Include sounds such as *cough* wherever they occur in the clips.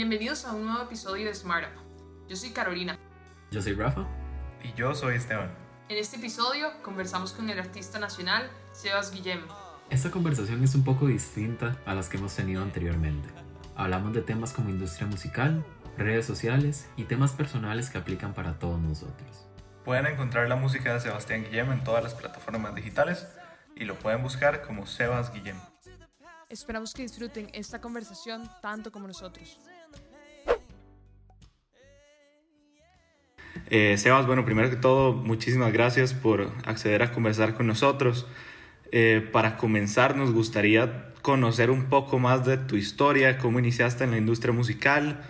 Bienvenidos a un nuevo episodio de Smart Up. Yo soy Carolina. Yo soy Rafa. Y yo soy Esteban. En este episodio conversamos con el artista nacional Sebas Guillem. Esta conversación es un poco distinta a las que hemos tenido anteriormente. Hablamos de temas como industria musical, redes sociales y temas personales que aplican para todos nosotros. Pueden encontrar la música de Sebastián Guillem en todas las plataformas digitales y lo pueden buscar como Sebas Guillem. Esperamos que disfruten esta conversación tanto como nosotros. Eh, Sebas, bueno, primero que todo, muchísimas gracias por acceder a conversar con nosotros. Eh, para comenzar, nos gustaría conocer un poco más de tu historia, cómo iniciaste en la industria musical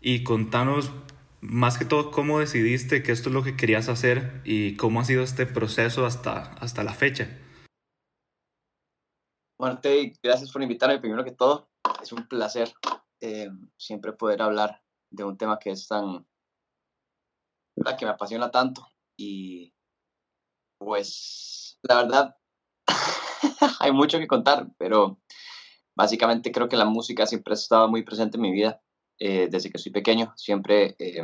y contanos más que todo cómo decidiste que esto es lo que querías hacer y cómo ha sido este proceso hasta, hasta la fecha. Bueno, gracias por invitarme primero que todo. Es un placer eh, siempre poder hablar de un tema que es tan, ¿verdad? que me apasiona tanto. Y pues, la verdad, *laughs* hay mucho que contar, pero básicamente creo que la música siempre ha estado muy presente en mi vida. Eh, desde que soy pequeño, siempre, eh,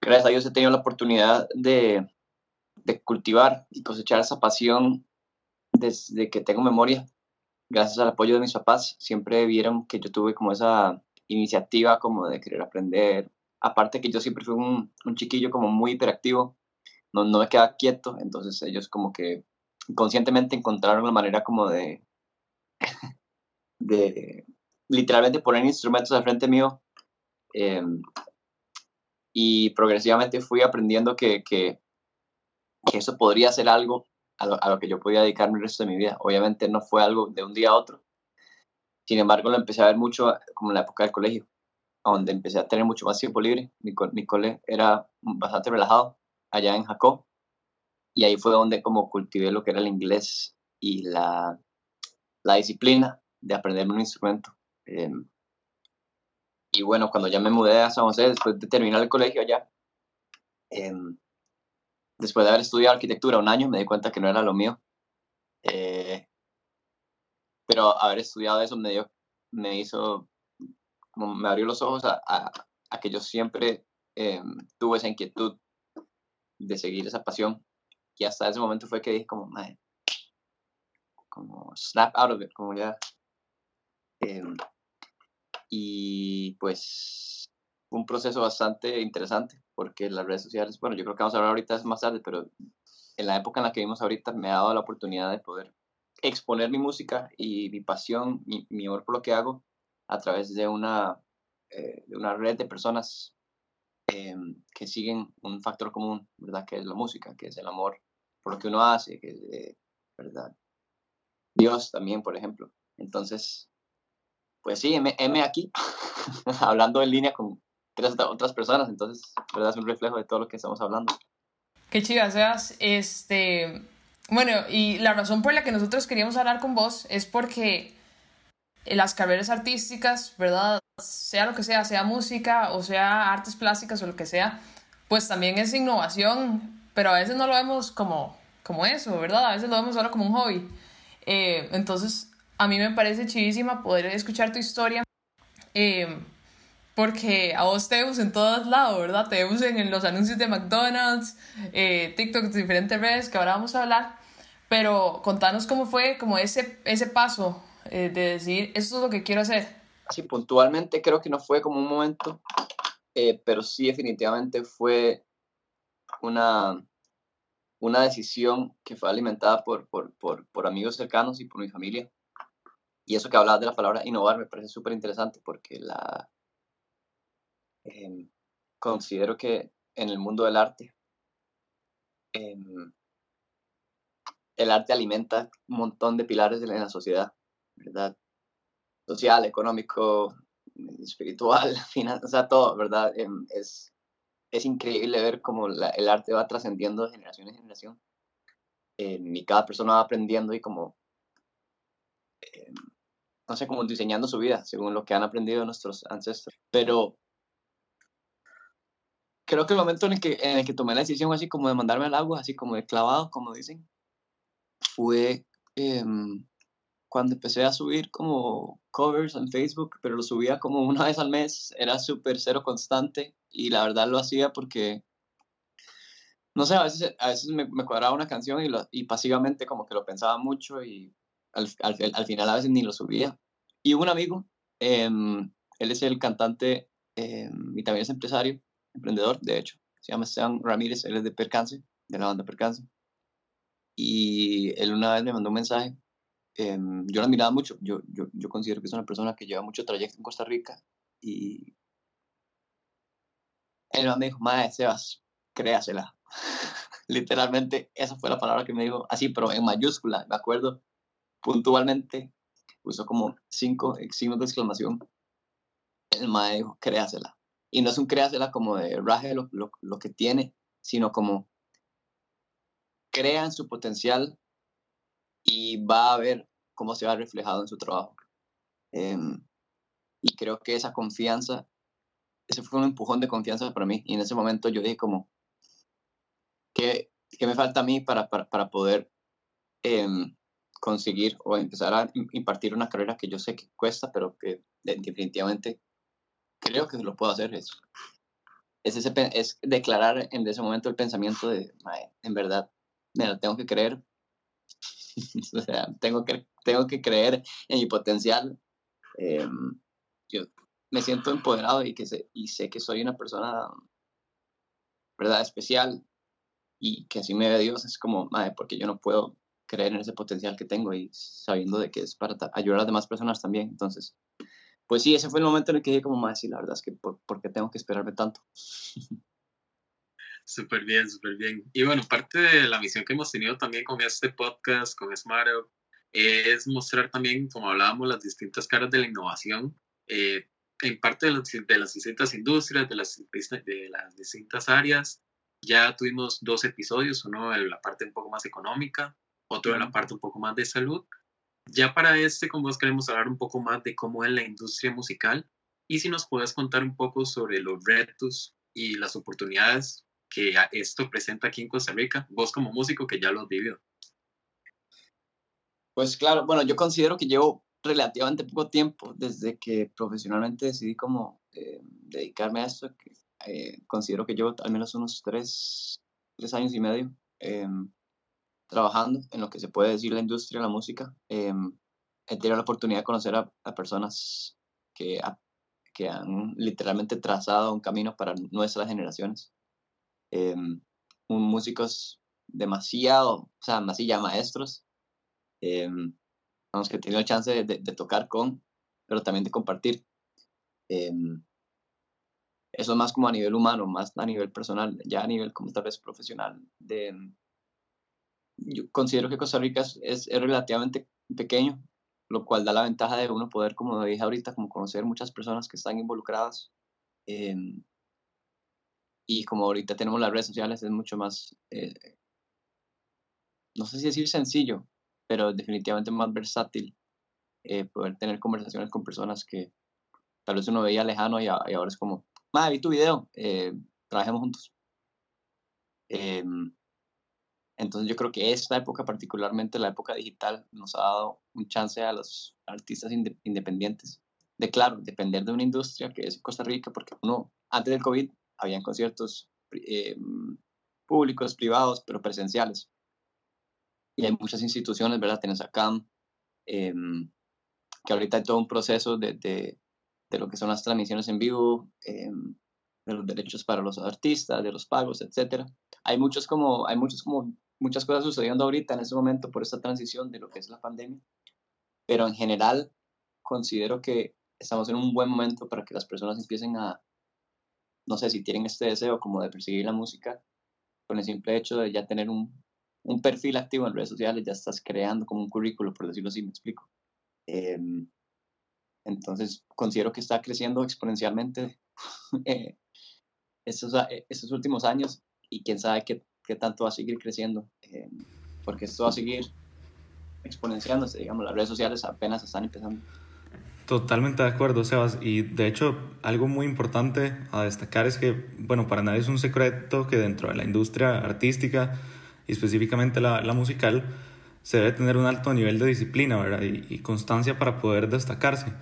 gracias a Dios, he tenido la oportunidad de, de cultivar y cosechar esa pasión desde que tengo memoria. Gracias al apoyo de mis papás, siempre vieron que yo tuve como esa iniciativa como de querer aprender. Aparte que yo siempre fui un, un chiquillo como muy hiperactivo, no, no me quedaba quieto, entonces ellos como que conscientemente encontraron la manera como de, *laughs* de literalmente poner instrumentos al frente mío eh, y progresivamente fui aprendiendo que, que, eso podría ser algo a lo, a lo, que yo podía dedicarme el resto de mi vida. Obviamente no fue algo de un día a otro. Sin embargo, lo empecé a ver mucho como en la época del colegio, donde empecé a tener mucho más tiempo libre. Mi, mi cole era bastante relajado allá en Jacob y ahí fue donde como cultivé lo que era el inglés y la, la disciplina de aprenderme un instrumento. Eh, y bueno, cuando ya me mudé a San José, después de terminar el colegio allá, eh, después de haber estudiado arquitectura un año, me di cuenta que no era lo mío. Eh, pero haber estudiado eso me, dio, me hizo, como me abrió los ojos a, a, que yo siempre tuve esa inquietud de seguir esa pasión y hasta ese momento fue que dije como, madre, como snap out of it, como ya. Eh, y pues un proceso bastante interesante porque las redes sociales, bueno, yo creo que vamos a hablar ahorita más tarde, pero en la época en la que vivimos ahorita me ha dado la oportunidad de poder exponer mi música y mi pasión, mi, mi amor por lo que hago a través de una, eh, de una red de personas eh, que siguen un factor común, ¿verdad? Que es la música, que es el amor por lo que uno hace, que es, eh, ¿verdad? Dios también, por ejemplo. Entonces, pues sí, M, M aquí, *laughs* hablando en línea con tres otras personas, entonces, ¿verdad? Es un reflejo de todo lo que estamos hablando. Qué chiva seas, este... Bueno, y la razón por la que nosotros queríamos hablar con vos es porque las carreras artísticas, ¿verdad? Sea lo que sea, sea música o sea artes plásticas o lo que sea, pues también es innovación, pero a veces no lo vemos como, como eso, ¿verdad? A veces lo vemos solo como un hobby. Eh, entonces, a mí me parece chivísima poder escuchar tu historia, eh, porque a vos te vemos en todos lados, ¿verdad? Te vemos en los anuncios de McDonald's, eh, TikTok, diferentes redes que ahora vamos a hablar, pero contanos cómo fue como ese, ese paso eh, de decir, esto es lo que quiero hacer. Sí, puntualmente creo que no fue como un momento, eh, pero sí definitivamente fue una, una decisión que fue alimentada por, por, por, por amigos cercanos y por mi familia. Y eso que hablabas de la palabra innovar me parece súper interesante porque la, eh, considero que en el mundo del arte, eh, el arte alimenta un montón de pilares en la sociedad, ¿verdad? Social, económico, espiritual, *laughs* final, o sea, todo, ¿verdad? Eh, es, es increíble ver cómo la, el arte va trascendiendo de generación en generación. y cada persona va aprendiendo y como no sé, como diseñando su vida según lo que han aprendido nuestros ancestros. Pero creo que el momento en el que, en el que tomé la decisión así como de mandarme al agua, así como de clavado, como dicen, fue eh, cuando empecé a subir como covers en Facebook, pero lo subía como una vez al mes, era súper cero constante y la verdad lo hacía porque, no sé, a veces, a veces me, me cuadraba una canción y, lo, y pasivamente como que lo pensaba mucho y al, al, al, final a veces ni lo subía. Y un amigo, eh, él es el cantante eh, y también es empresario, emprendedor, de hecho, se llama Sean Ramírez, él es de Percance, de la banda Percance. Y él una vez me mandó un mensaje eh, yo lo admiraba mucho. Yo, yo, yo, considero que es una persona que lleva mucho trayecto en Costa Rica y él me dijo, madre, Sebas, créasela. *laughs* Literalmente, esa fue la palabra que me dijo, así, pero en mayúscula, me acuerdo puntualmente, usó como cinco signos de exclamación. El mae dijo, créasela. Y no es un créasela como de raje lo, lo, lo que tiene, sino como crea en su potencial y va a ver cómo se va reflejado en su trabajo. Eh, y creo que esa confianza, ese fue un empujón de confianza para mí. Y en ese momento yo dije como, ¿qué, qué me falta a mí para, para, para poder eh, conseguir o empezar a impartir una carrera que yo sé que cuesta, pero que definitivamente creo que lo puedo hacer? Es, es, ese, es declarar en ese momento el pensamiento de, en verdad, me lo tengo que creer *laughs* o sea, tengo que, tengo que creer en mi potencial. Eh, yo me siento empoderado y, que sé, y sé que soy una persona, ¿verdad?, especial y que así me ve Dios. Es como, madre, porque yo no puedo creer en ese potencial que tengo y sabiendo de que es para ayudar a las demás personas también. Entonces, pues sí, ese fue el momento en el que dije como, madre, sí, la verdad es que, ¿por, ¿por qué tengo que esperarme tanto? *laughs* Súper bien, súper bien. Y bueno, parte de la misión que hemos tenido también con este podcast, con Smart es mostrar también, como hablábamos, las distintas caras de la innovación eh, en parte de las, de las, distintas industrias, de las, de las distintas áreas. Ya tuvimos dos episodios, uno en la parte un poco más económica, otro en la parte un poco más de salud. Ya para este, con vos queremos hablar un poco más de cómo es la industria musical y si nos puedes contar un poco sobre los retos y las oportunidades que esto presenta aquí en Costa Rica, vos como músico que ya lo has vivido? Pues claro, bueno, yo considero que llevo relativamente poco tiempo desde que profesionalmente decidí como eh, dedicarme a esto. Que, eh, considero que llevo al menos unos tres, tres años y medio eh, trabajando en lo que se puede decir la industria de la música. Em, he tenido la oportunidad de conocer a, a personas que, que han literalmente trazado un camino para nuestras generaciones eh, músicos demasiado, o sea, ya maestros, eh, vamos, que he tenido la chance de, tocar con, pero también de compartir. Eh, eso es más como a nivel humano, más a nivel personal, ya a nivel como tal vez profesional. De, yo considero que Costa Rica es, es, es relativamente pequeño, lo cual da la ventaja de uno poder, como dije ahorita, como conocer muchas personas que están involucradas. Eh, y como ahorita tenemos las redes sociales, es mucho más, eh, no sé si decir sencillo, pero definitivamente más versátil eh, poder tener conversaciones con personas que tal vez uno veía lejano y, y ahora es como, madre, vi tu video, eh, trabajemos juntos. Em, entonces yo creo que esta época, particularmente la época digital, nos ha dado un chance a los artistas inde independientes de, claro, depender de una industria que es Costa Rica, porque uno, antes del COVID, habían conciertos eh, públicos, privados, pero presenciales. Y hay muchas instituciones, ¿verdad? Tienes a CAM, eh, que ahorita hay todo un proceso de, de, lo que son las transmisiones en vivo, eh, de los derechos para los artistas, de los pagos, etc. Hay muchos como, hay muchos como, muchas cosas sucediendo ahorita en ese momento por esta transición de lo que es la pandemia. Pero en general, considero que estamos en un buen momento para que las personas empiecen a, no sé, si tienen este deseo como de perseguir la música, con el simple hecho de ya tener un, un perfil activo en redes sociales, ya estás creando como un currículo, por decirlo así, me explico. Eh, entonces, considero que está creciendo exponencialmente *laughs* eh, estos, eh, estos, últimos años y quién sabe qué, qué tanto va a seguir creciendo, eh, porque esto va a seguir exponenciándose, digamos, las redes sociales apenas están empezando. Totalmente de acuerdo, Sebas. Y de hecho, algo muy importante a destacar es que, bueno, para nadie es un secreto que dentro de la industria artística y específicamente la, la musical, se debe tener un alto nivel de disciplina ¿verdad? Y, constancia para poder destacarse.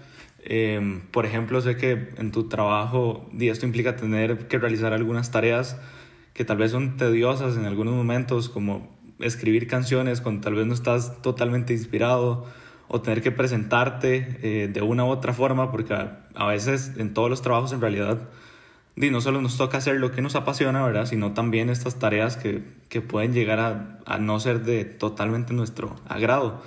Em, por ejemplo, sé que en tu trabajo esto implica tener que realizar algunas tareas que tal vez son tediosas en algunos momentos, como escribir canciones cuando tal vez no estás totalmente inspirado o tener que presentarte eh, de una u otra forma, porque a, veces en todos los trabajos en realidad no solo nos toca hacer lo que nos apasiona, ¿verdad? Sino también estas tareas que, que pueden llegar a, a, no ser de totalmente nuestro agrado.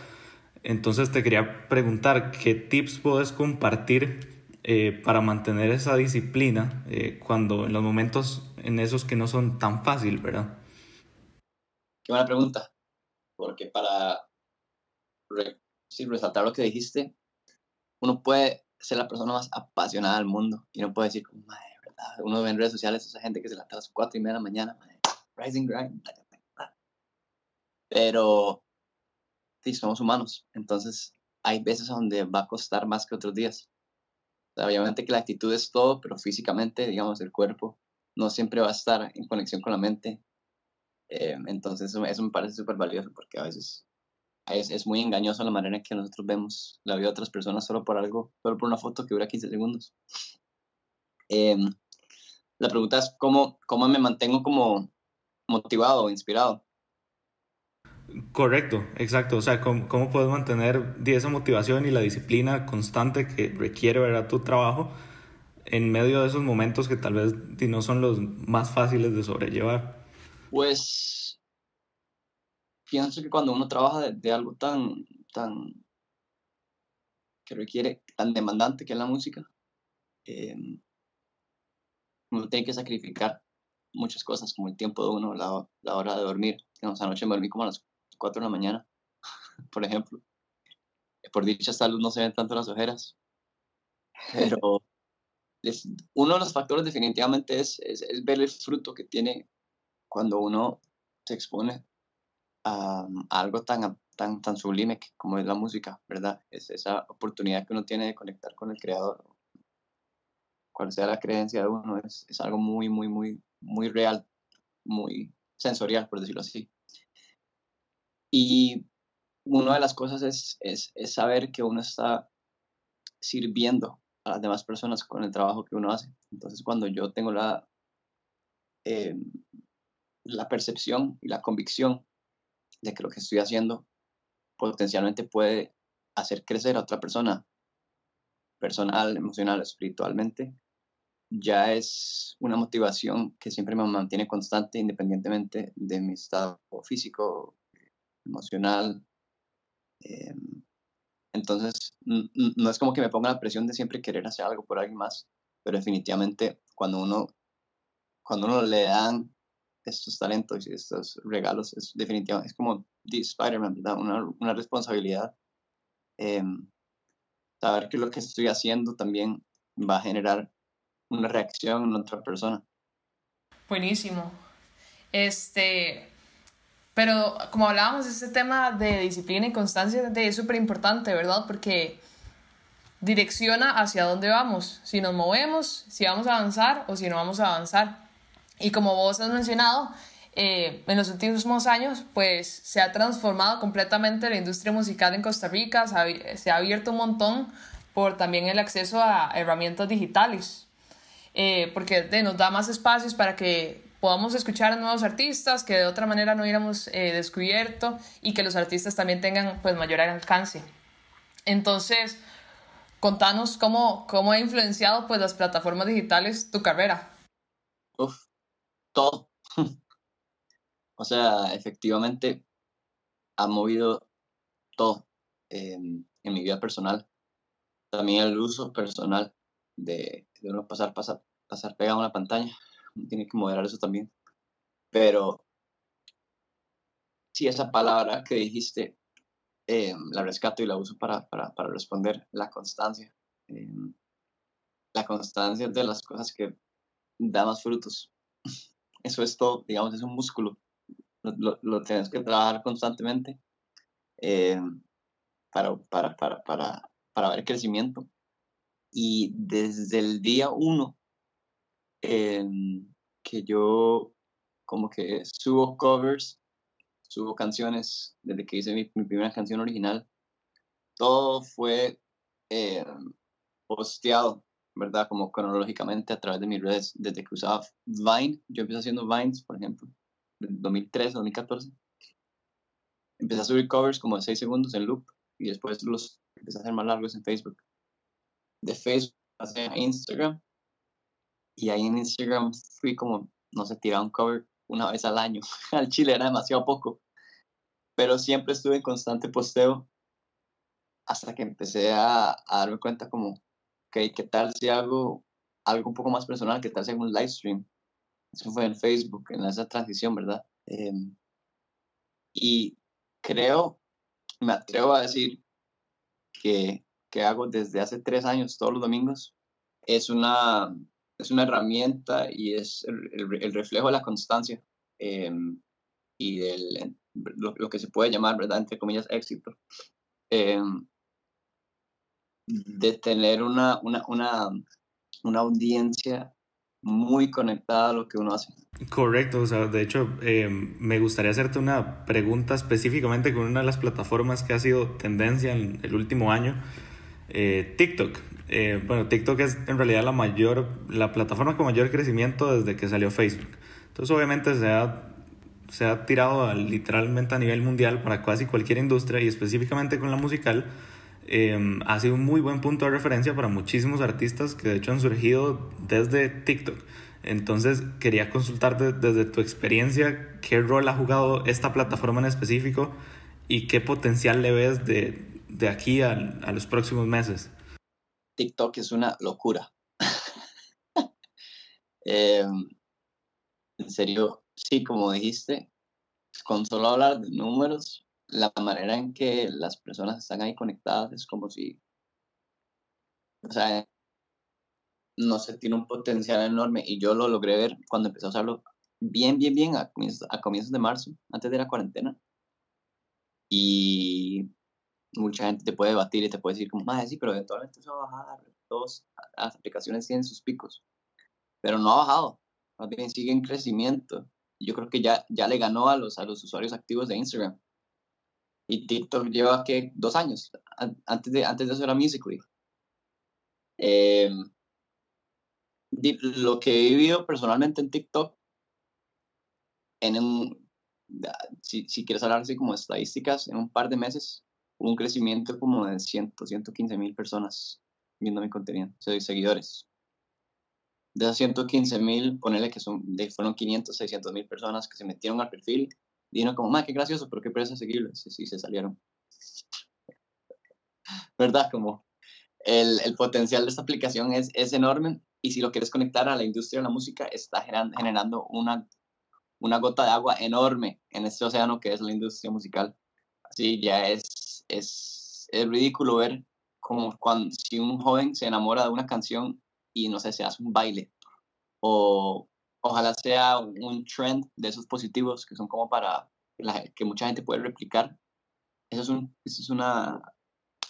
Entonces te quería preguntar, ¿qué tips puedes compartir eh, para mantener esa disciplina eh, cuando en los momentos en esos que no son tan fácil, ¿verdad? Qué buena pregunta, porque para resaltar lo que dijiste, uno puede ser la persona más apasionada del mundo y no puede decir, madre, ¿verdad? Uno ve en redes sociales esa gente que se levanta a las 4 y media de la mañana, rising grind, pero sí, somos humanos, entonces hay veces donde va a costar más que otros días. obviamente que la actitud es todo, pero físicamente, digamos, el cuerpo no siempre va a estar en conexión con la mente. Eh, entonces eso, eso, me parece súper valioso porque a veces es, es, muy engañoso la manera en que nosotros vemos la vida de otras personas solo por algo, solo por una foto que dura 15 segundos. Em, la pregunta es cómo, cómo me mantengo como motivado o inspirado. Correcto, exacto. O sea, ¿cómo, cómo puedes mantener esa motivación y la disciplina constante que requiere ver tu trabajo en medio de esos momentos que tal vez no son los más fáciles de sobrellevar? Pues pienso que cuando uno trabaja de, algo tan, tan, que requiere, tan demandante que es la música, em, uno tiene que sacrificar muchas cosas, como el tiempo de uno, la, la hora de dormir. Digamos, anoche me dormí como a las 4 de la mañana, *laughs* por ejemplo. Por dicha salud no se ven tanto las ojeras. Pero uno de los factores definitivamente es, es, ver el fruto que tiene cuando uno se expone a, algo tan, tan, tan sublime como es la música, ¿verdad? Es esa oportunidad que uno tiene de conectar con el creador. Cual sea la creencia de uno, es, es algo muy, muy, muy, muy real, muy sensorial, por decirlo así. Y una de las cosas es, es, es saber que uno está sirviendo a las demás personas con el trabajo que uno hace. Entonces, cuando yo tengo la, eh, la percepción y la convicción de que lo que estoy haciendo potencialmente puede hacer crecer a otra persona, personal, emocional, espiritualmente, ya es una motivación que siempre me mantiene constante independientemente de mi estado físico, emocional, eh, entonces, no es como que me ponga la presión de siempre querer hacer algo por alguien más, pero definitivamente cuando uno, cuando uno le dan estos talentos y estos regalos, es definitivamente, es como Spider-Man, una, una, responsabilidad. Em, saber que lo que estoy haciendo también va a generar una reacción en otra persona. Buenísimo. Este, pero como hablábamos, este tema de disciplina y constancia es súper importante, ¿verdad? Porque direcciona hacia dónde vamos, si nos movemos, si vamos a avanzar o si no vamos a avanzar. Y como vos has mencionado, eh, en los últimos años, pues se ha transformado completamente la industria musical en Costa Rica, se ha, se ha abierto un montón por también el acceso a herramientas digitales, eh, porque nos da más espacios para que podamos escuchar a nuevos artistas que de otra manera no hubiéramos eh, descubierto y que los artistas también tengan pues mayor alcance. Entonces, contanos cómo, cómo ha influenciado pues las plataformas digitales tu carrera. Todo. *laughs* o sea, efectivamente ha movido todo en mi vida personal. También el uso personal de, de uno pasar, pasar, pasar pegado a una pantalla tiene que moderar eso también. Pero si esa palabra que dijiste eh, la rescato y la uso para, para, para responder, la constancia. Eh, la constancia de las cosas que da más frutos. *laughs* Eso es todo, digamos, es un músculo. Lo, lo, tienes que trabajar constantemente eh, para, para, para, para, para ver crecimiento. Y desde el día uno que yo como que subo covers subo canciones desde que hice mi, mi primera canción original. Todo fue eh, posteado, ¿verdad? Como cronológicamente a través de mis redes, desde que usaba Vine. Yo empecé haciendo Vines, por ejemplo, en 2013, 2014. Empecé a subir covers como de 6 segundos en loop y después los empecé a hacer más largos en Facebook. De Facebook pasé a Instagram y ahí en Instagram fui como, no sé, tiraba un cover una vez al año. *laughs* al chile era demasiado poco. Pero siempre estuve en constante posteo hasta que empecé a, a darme cuenta como, ¿qué tal si hago algo un poco más personal? ¿Qué tal si hago un live stream? Eso fue en Facebook, en esa transición, ¿verdad? Em, y creo, me atrevo a decir que, que hago desde hace tres años todos los domingos. Es una, es una herramienta y es el, el, reflejo de la constancia em, y del, lo, lo, que se puede llamar, ¿verdad? Entre comillas, éxito. Eh, de tener una, una, una, una, audiencia muy conectada a lo que uno hace. Correcto, o sea, de hecho, eh, me gustaría hacerte una pregunta específicamente con una de las plataformas que ha sido tendencia en el último año, eh, TikTok. Eh, bueno, TikTok es en realidad la mayor, la plataforma con mayor crecimiento desde que salió Facebook. Entonces, obviamente se ha, se ha tirado literalmente a nivel mundial para casi cualquier industria y específicamente con la musical eh, ha sido un muy buen punto de referencia para muchísimos artistas que de hecho han surgido desde TikTok. Entonces quería consultarte desde tu experiencia qué rol ha jugado esta plataforma en específico y qué potencial le ves de, de aquí a, a los próximos meses. TikTok es una locura. *laughs* eh, en serio, sí, como dijiste, con solo hablar de números, la manera en que las personas están ahí conectadas es como si, o sea, no sé, tiene un potencial enorme y yo lo logré ver cuando empecé a usarlo bien, bien, bien a comienzos, a comienzos de marzo, antes de la cuarentena. Y mucha gente te puede debatir y te puede decir como, madre, sí, pero eventualmente eso va a bajar. Todas las aplicaciones tienen sus picos, pero no ha bajado, más bien sigue en crecimiento. Yo creo que ya, ya le ganó a los, a los usuarios activos de Instagram. Y TikTok lleva que dos años. Antes de, antes de eso era Musical.ly. Eh, lo que he vivido personalmente en TikTok, en un, si, si quieres hablar así como de estadísticas, en un par de meses hubo un crecimiento como de 100, 115 mil personas viendo mi contenido, o sea, seguidores. De esas 115 mil, ponele que son, fueron 500, 600 mil personas que se metieron al perfil y uno como, más qué gracioso, pero qué pereza seguirlos. Y se salieron. ¿Verdad? Como el, el, potencial de esta aplicación es, es enorme y si lo quieres conectar a la industria de la música, está generando una, una gota de agua enorme en este océano que es la industria musical. Así ya es, es, es ridículo ver como cuando si un joven se enamora de una canción y no sé, se hace un baile o ojalá sea un trend de esos positivos que son como para la, que mucha gente puede replicar. Eso es, un, eso es una,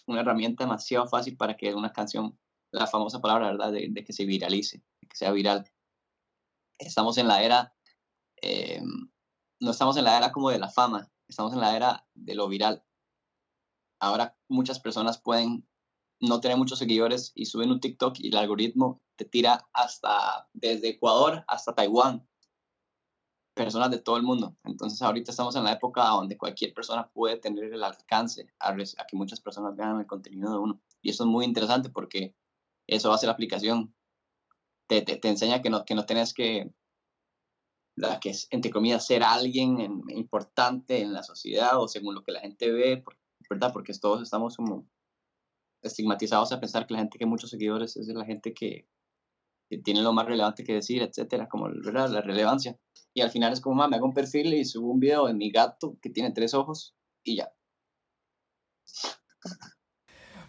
una herramienta demasiado fácil para que una canción, la famosa palabra, ¿verdad?, de, de que se viralice, de que sea viral. Estamos en la era, eh, no estamos en la era como de la fama, estamos en la era de lo viral. Ahora muchas personas pueden no tener muchos seguidores y suben un TikTok y el algoritmo te tira hasta desde Ecuador hasta Taiwán. Personas de todo el mundo. Entonces ahorita estamos en la época donde cualquier persona puede tener el alcance a, que muchas personas vean el contenido de uno. Y eso es muy interesante porque eso hace la aplicación. Te, te, te enseña que no, que no tenés que, la que es, entre comillas, ser alguien en, importante en la sociedad o según lo que la gente ve, ¿verdad? Porque todos estamos como estigmatizados a pensar que la gente que muchos seguidores es la gente que, tiene lo más relevante que decir, etcétera, como la relevancia. Y al final es como, me hago un perfil y subo un video de mi gato que tiene tres ojos y ya.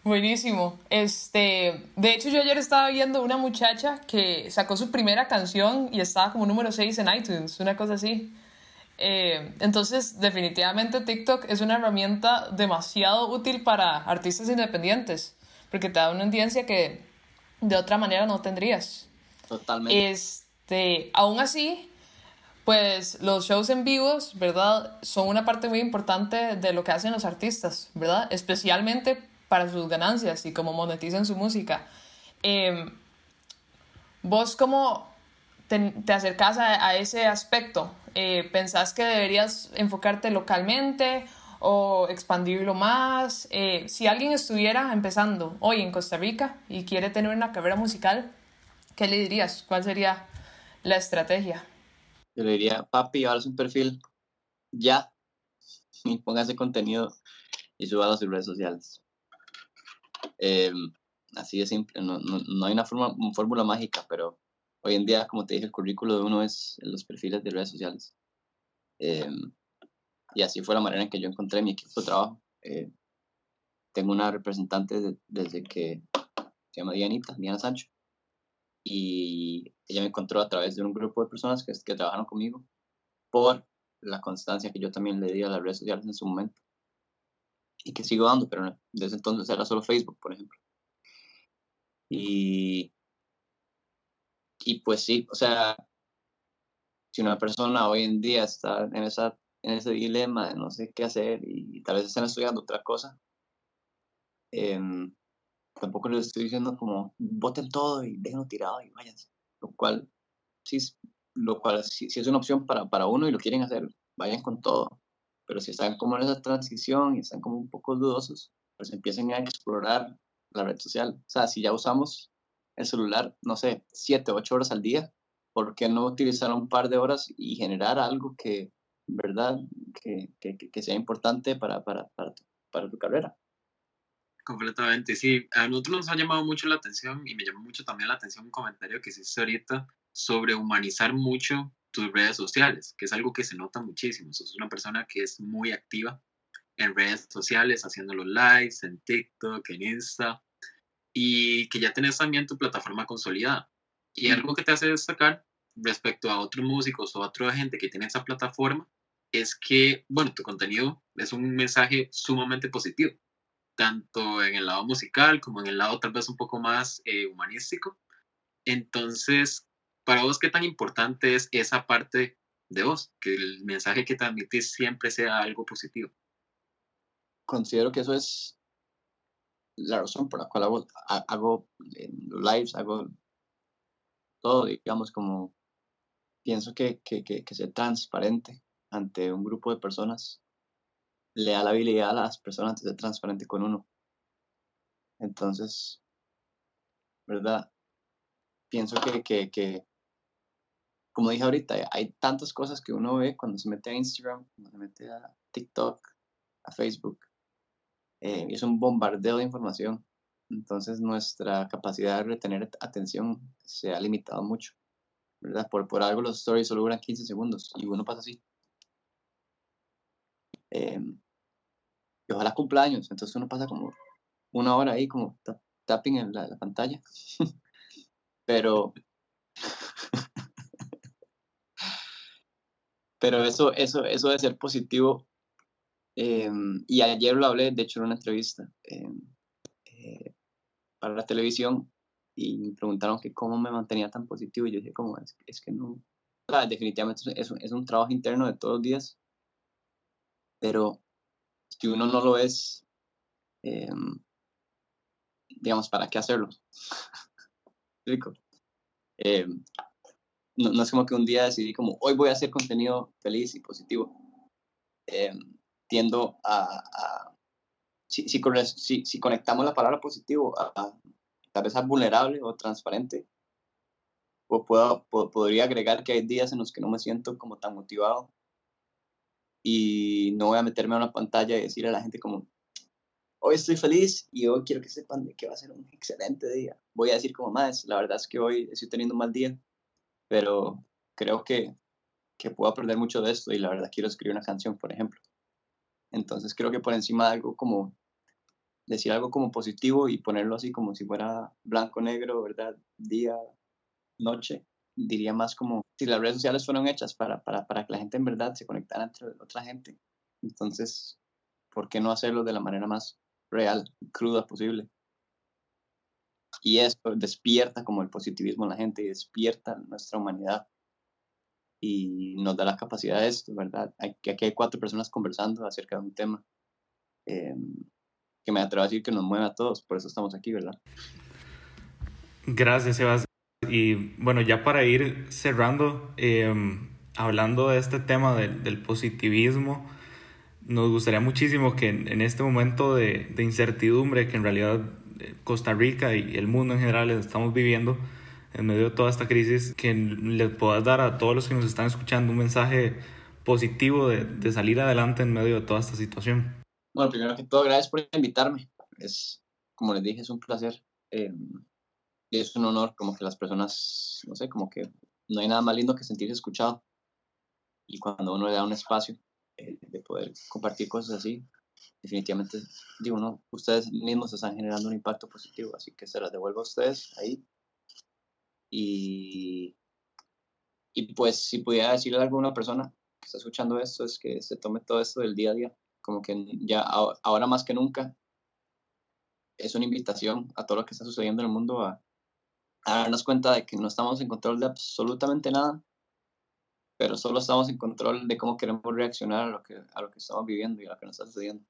Buenísimo. Este, de hecho, yo ayer estaba viendo una muchacha que sacó su primera canción y estaba como número 6 en iTunes, una cosa así. Eh, entonces, definitivamente TikTok es una herramienta demasiado útil para artistas independientes, porque te da una audiencia que de otra manera no tendrías. Totalmente. Este, aún así, pues los shows en vivos, ¿verdad? Son una parte muy importante de lo que hacen los artistas, ¿verdad? Especialmente para sus ganancias y cómo monetizan su música. Em, ¿Vos cómo te, acercás a, ese aspecto? Eh, ¿Pensás que deberías enfocarte localmente o expandirlo más? Eh, si alguien estuviera empezando hoy en Costa Rica y quiere tener una carrera musical, ¿qué le dirías? ¿Cuál sería la estrategia? Yo le diría, papi, ahora es un perfil ya y póngase contenido y suba a sus redes sociales. Em, así de simple, no, no, no hay una, fórmula mágica, pero hoy en día, como te dije, el currículo de uno es los perfiles de redes sociales. Em, y así fue la manera en que yo encontré mi equipo de trabajo. Eh, tengo una representante desde que se llama Dianita, Diana Sancho, y ella me encontró a través de un grupo de personas que, que trabajaron conmigo por la constancia que yo también le di a las redes sociales en su momento y que sigo dando, pero desde entonces era solo Facebook, por ejemplo. Y, y pues sí, o sea, si una persona hoy en día está en, esa, en ese dilema de no sé qué hacer y, tal vez están estudiando otra cosa, em, tampoco les estoy diciendo como voten todo y déjenlo tirado y váyanse. Lo cual, sí, lo cual, si, es una opción para, para uno y lo quieren hacer, vayan con todo. Pero si están como en esa transición y están como un poco dudosos, pues empiecen a explorar la red social. O sea, si ya usamos el celular, no sé, siete, ocho horas al día, ¿por qué no utilizar un par de horas y generar algo que, ¿verdad?, que, que, que sea importante para, para, para, tu, para tu carrera. Completamente, sí. A nosotros nos ha llamado mucho la atención y me llamó mucho también la atención un comentario que hiciste ahorita sobre humanizar mucho tus redes sociales, que es algo que se nota muchísimo. Sos una persona que es muy activa en redes sociales, haciendo los lives, en TikTok, en Insta, y que ya tenés también tu plataforma consolidada. Y algo que te hace destacar respecto a otros músicos o a otra gente que tiene esa plataforma es que, bueno, tu contenido es un mensaje sumamente positivo tanto en el lado musical como en el lado tal vez un poco más eh, humanístico. Entonces, para vos, ¿qué tan importante es esa parte de vos? Que el mensaje que transmitís siempre sea algo positivo. Considero que eso es la razón por la cual hago, lives, hago todo, digamos, como pienso que, que, que, que ser transparente ante un grupo de personas le da la habilidad a las personas de ser transparente con uno. Entonces, ¿verdad? Pienso que, que, que, como dije ahorita, hay tantas cosas que uno ve cuando se mete a Instagram, cuando se mete a TikTok, a Facebook. Eh, es un bombardeo de información. Entonces nuestra capacidad de retener atención se ha limitado mucho. ¿verdad? Por, por algo los stories solo duran 15 segundos y uno pasa así. Eh, y ojalá cumpleaños. Entonces uno pasa como una hora ahí como tapping en la, pantalla. *laughs* pero *laughs* pero eso, eso, eso de ser positivo, em, y ayer lo hablé, de hecho, en una entrevista em, eh, para la televisión, y me preguntaron que cómo me mantenía tan positivo, y yo dije, como es, es que no, definitivamente es, es un trabajo interno de todos los días, pero si uno no lo es, em, digamos, ¿para qué hacerlo? *laughs* Rico. Em, no, es como que un día decidí como, hoy voy a hacer contenido feliz y positivo. Em, tiendo a, si, si, conectamos la palabra positivo a, tal vez a vulnerable o transparente, o puedo, podría agregar que hay días en los que no me siento como tan motivado y no voy a meterme a una pantalla y decirle a la gente como, hoy estoy feliz y hoy quiero que sepan de que va a ser un excelente día. Voy a decir como más, la verdad es que hoy estoy teniendo un mal día, pero creo que, que puedo aprender mucho de esto y la verdad quiero escribir una canción, por ejemplo. Entonces creo que por encima de algo como decir algo como positivo y ponerlo así como si fuera blanco, negro, ¿verdad? Día, noche, diría más como si las redes sociales fueron hechas para, para, para que la gente en verdad se conectara entre otra gente. Entonces, ¿por qué no hacerlo de la manera más real, cruda posible? Y esto despierta como el positivismo en la gente y despierta nuestra humanidad. Y nos da la capacidad de esto, ¿verdad? Aquí, aquí hay cuatro personas conversando acerca de un tema eh, que me atrevo a decir que nos mueve a todos, por eso estamos aquí, ¿verdad? Gracias, Sebastián. Y bueno, ya para ir cerrando, eh, hablando de este tema del, del, positivismo, nos gustaría muchísimo que en, en este momento de, de, incertidumbre que en realidad eh, Costa Rica y el mundo en general estamos viviendo, en medio de toda esta crisis, que les puedas dar a todos los que nos están escuchando un mensaje positivo de, de salir adelante en medio de toda esta situación. Bueno, primero que todo, gracias por invitarme. Es, como les dije, es un placer. Eh, es un honor como que las personas, no sé, como que no hay nada más lindo que sentirse escuchado. Y cuando uno le da un espacio eh, de poder compartir cosas así, definitivamente, digo, no, ustedes mismos están generando un impacto positivo, así que se las devuelvo a ustedes ahí. Y, y pues si pudiera decirle a alguna persona que está escuchando esto, es que se tome todo esto del día a día, como que ya ahora más que nunca es una invitación a todo lo que está sucediendo en el mundo a, a darnos cuenta de que no estamos en control de absolutamente nada, pero solo estamos en control de cómo queremos reaccionar a lo que, a lo que estamos viviendo y a lo que nos está sucediendo.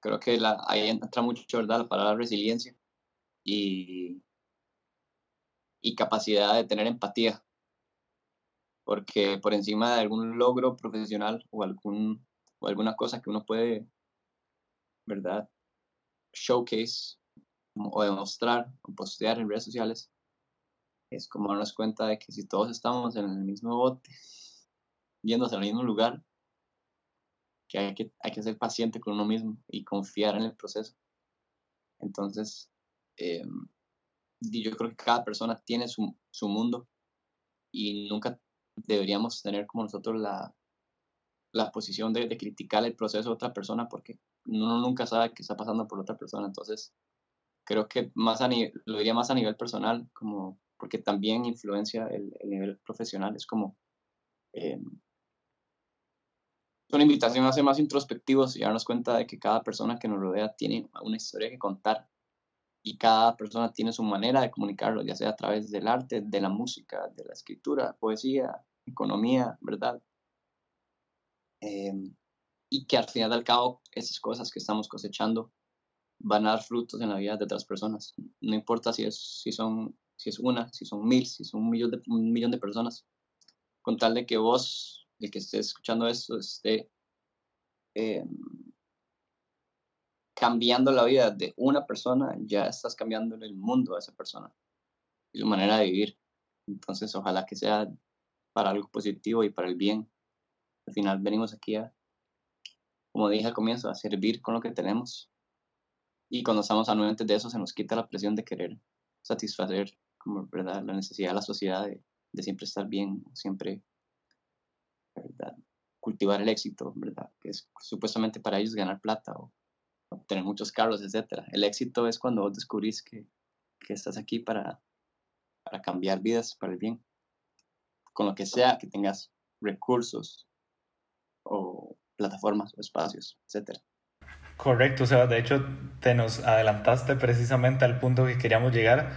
Creo que la, ahí entra mucho, ¿verdad?, la palabra resiliencia y, y capacidad de tener empatía. Porque por encima de algún logro profesional o, algún, o alguna cosa que uno puede, ¿verdad?, showcase o demostrar o postear en redes sociales, es como darnos cuenta de que si todos estamos en el mismo bote, *laughs* yéndose al mismo lugar, que hay que, hay que ser paciente con uno mismo y confiar en el proceso. Entonces, eh, yo creo que cada persona tiene su, su mundo y nunca deberíamos tener como nosotros la, la posición de, de, criticar el proceso de otra persona porque uno nunca sabe qué está pasando por otra persona. Entonces, creo que más a lo diría más a nivel personal, como porque también influencia el, el nivel profesional. Es como eh, una invitación a ser más introspectivos y darnos cuenta de que cada persona que nos rodea tiene una historia que contar y cada persona tiene su manera de comunicarlo, ya sea a través del arte, de la música, de la escritura, poesía, economía, ¿verdad? Eh, y que al final del cabo esas cosas que estamos cosechando van a dar frutos en la vida de otras personas. No importa si es, si son, si es una, si son mil, si son un millón de, personas. Con tal de que vos, el que esté escuchando esto, esté eh, cambiando la vida de una persona, ya estás cambiando el mundo a esa persona y su manera de vivir. Entonces, ojalá que sea para algo positivo y para el bien. Al final venimos aquí a, como dije al comienzo, a servir con lo que tenemos y cuando estamos anuentes de eso, se nos quita la presión de querer satisfacer como, ¿verdad? la necesidad de la sociedad de, de siempre estar bien, siempre ¿verdad? cultivar el éxito, ¿verdad? que es supuestamente para ellos ganar plata o, tener muchos carros, etc. El éxito es cuando vos descubrís que, que estás aquí para, para cambiar vidas, para el bien. Con lo que sea que tengas recursos o plataformas o espacios, etcétera. Correcto, o sea, de hecho te nos adelantaste precisamente al punto que queríamos llegar.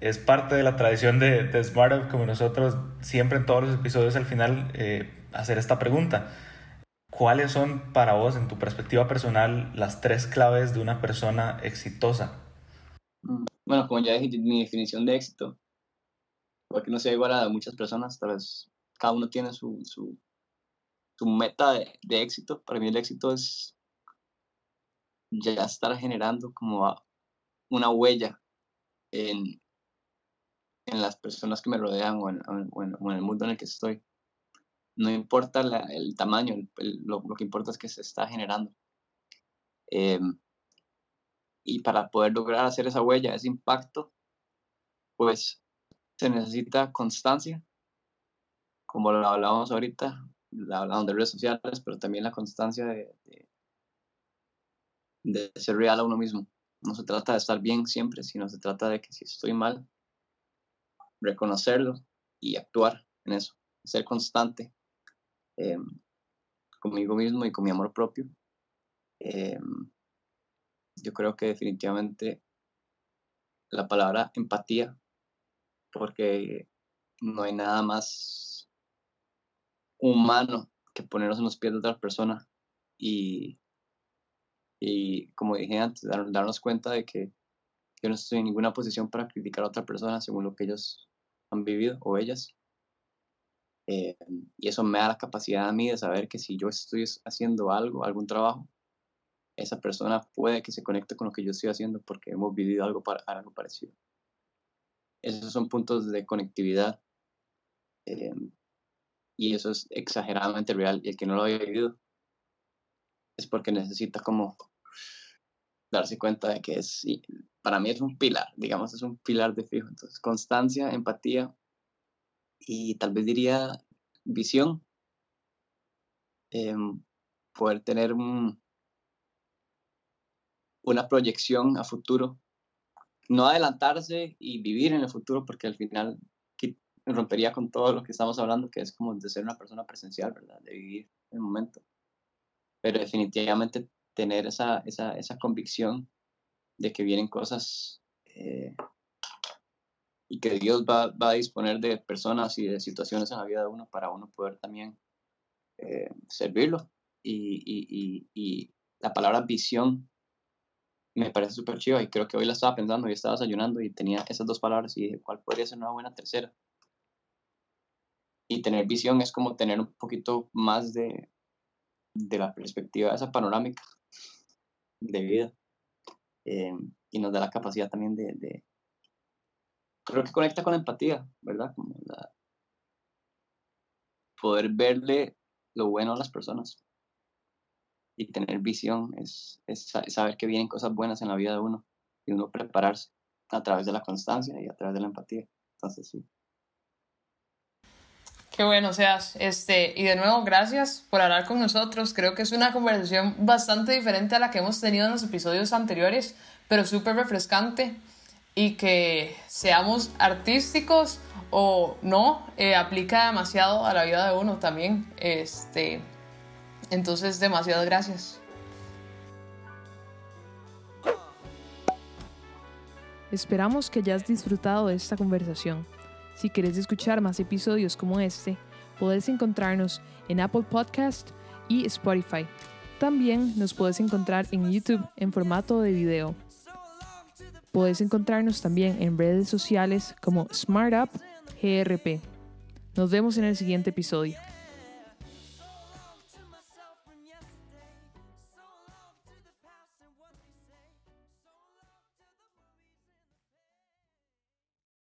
Es parte de la tradición de, de Smart como nosotros siempre en todos los episodios al final eh, hacer esta pregunta. ¿Cuáles son para vos, en tu perspectiva personal, las tres claves de una persona exitosa? Mm, bueno, como ya dije, mi definición de éxito, porque no sea igual a muchas personas, tal vez cada uno tiene su, su, su meta de, de éxito. Para mí el éxito es ya estar generando como una huella en, en las personas que me rodean o en, en, el mundo en el que estoy. No importa el tamaño, lo, que importa es que se está generando. Em, y para poder lograr hacer esa huella, ese impacto, pues se necesita constancia, como lo hablábamos ahorita, hablamos de redes sociales, pero también la constancia de, de ser real a uno mismo. No se trata de estar bien siempre, sino se trata de que si estoy mal, reconocerlo y actuar en eso, ser constante eh, conmigo mismo y con mi amor propio. Eh, yo creo que definitivamente la palabra empatía, porque no hay nada más humano que ponernos en los pies de otra persona y, y como dije antes, darnos cuenta de que yo no estoy en ninguna posición para criticar a otra persona según lo que ellos han vivido o ellas. Eh, y eso me da la capacidad a mí de saber que si yo estoy haciendo algo, algún trabajo, esa persona puede que se conecte con lo que yo estoy haciendo porque hemos vivido algo, algo parecido. Esos son puntos de conectividad eh, y eso es exageradamente real. Y el que no lo haya vivido es porque necesita como darse cuenta de que es, para mí es un pilar, digamos, es un pilar de fijo. Entonces, constancia, empatía y tal vez diría visión. Em, poder tener un, una proyección a futuro. No adelantarse y vivir en el futuro porque al final rompería con todo lo que estamos hablando, que es como de ser una persona presencial, ¿verdad? De vivir el momento. Pero definitivamente tener esa, esa, esa convicción de que vienen cosas eh, y que Dios va, va, a disponer de personas y de situaciones en la vida de uno para uno poder también eh, servirlo. Y, y, y, la palabra visión me parece súper chiva y creo que hoy la estaba pensando y estaba desayunando y tenía esas dos palabras y dije, ¿cuál podría ser una buena tercera? Y tener visión es como tener un poquito más de, de la perspectiva de esa panorámica de vida. Eh, y nos da la capacidad también de, de, creo que conecta con empatía, ¿verdad? Como poder verle lo bueno a las personas y tener visión es, saber que vienen cosas buenas en la vida de uno y uno prepararse a través de la constancia y a través de la empatía. Entonces, sí. Qué bueno seas. Este, y de nuevo, gracias por hablar con nosotros. Creo que es una conversación bastante diferente a la que hemos tenido en los episodios anteriores, pero súper refrescante. Y que seamos artísticos o no, eh, aplica demasiado a la vida de uno también. Este, entonces, demasiadas gracias. Esperamos que hayas disfrutado de esta conversación. Si quieres escuchar más episodios como este, puedes encontrarnos en Apple Podcast y Spotify. También nos puedes encontrar en YouTube en formato de video. Puedes encontrarnos también en redes sociales como SmartUp GRP. Nos vemos en el siguiente episodio.